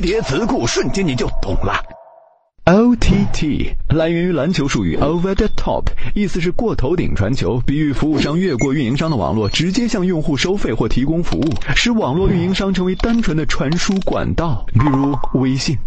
叠词库瞬间你就懂了。Ott 来源于篮球术语 over the top 意思是过头顶传球比喻服务商越过运营商的网络直接向用户收费或提供服务使网络运营商成为单纯的传输管道比如微信。